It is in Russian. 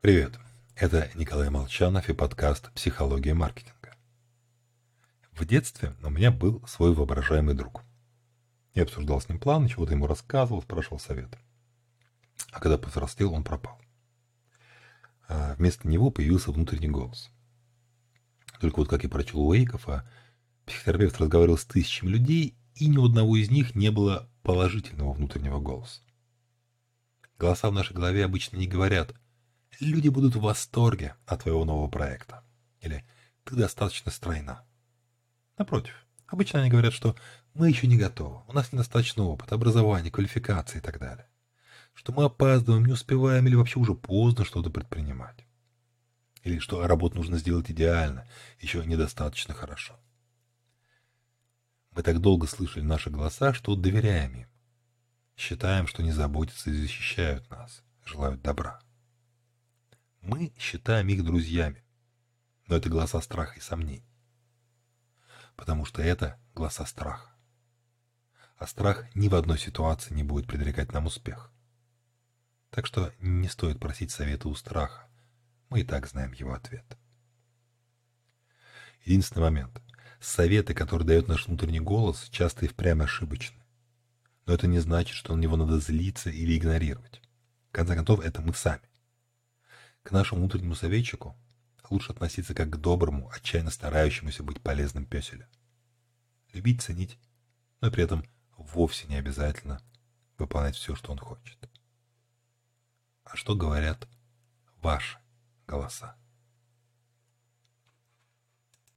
Привет, это Николай Молчанов и подкаст «Психология маркетинга». В детстве у меня был свой воображаемый друг. Я обсуждал с ним план, чего-то ему рассказывал, спрашивал совет. А когда повзрослел, он пропал. А вместо него появился внутренний голос. Только вот как я прочел у Эйкофа, психотерапевт разговаривал с тысячами людей, и ни у одного из них не было положительного внутреннего голоса. Голоса в нашей голове обычно не говорят – люди будут в восторге от твоего нового проекта. Или ты достаточно стройна. Напротив, обычно они говорят, что мы еще не готовы, у нас недостаточно опыта, образования, квалификации и так далее. Что мы опаздываем, не успеваем или вообще уже поздно что-то предпринимать. Или что работу нужно сделать идеально, еще недостаточно хорошо. Мы так долго слышали наши голоса, что доверяем им. Считаем, что не заботятся и защищают нас, желают добра. Мы считаем их друзьями, но это голоса страха и сомнений. Потому что это голоса страха. А страх ни в одной ситуации не будет предрекать нам успех. Так что не стоит просить совета у страха. Мы и так знаем его ответ. Единственный момент. Советы, которые дает наш внутренний голос, часто и впрямь ошибочны. Но это не значит, что на него надо злиться или игнорировать. В конце концов, это мы сами. К нашему внутреннему советчику лучше относиться как к доброму, отчаянно старающемуся быть полезным песелю. Любить, ценить, но при этом вовсе не обязательно выполнять все, что он хочет. А что говорят ваши голоса?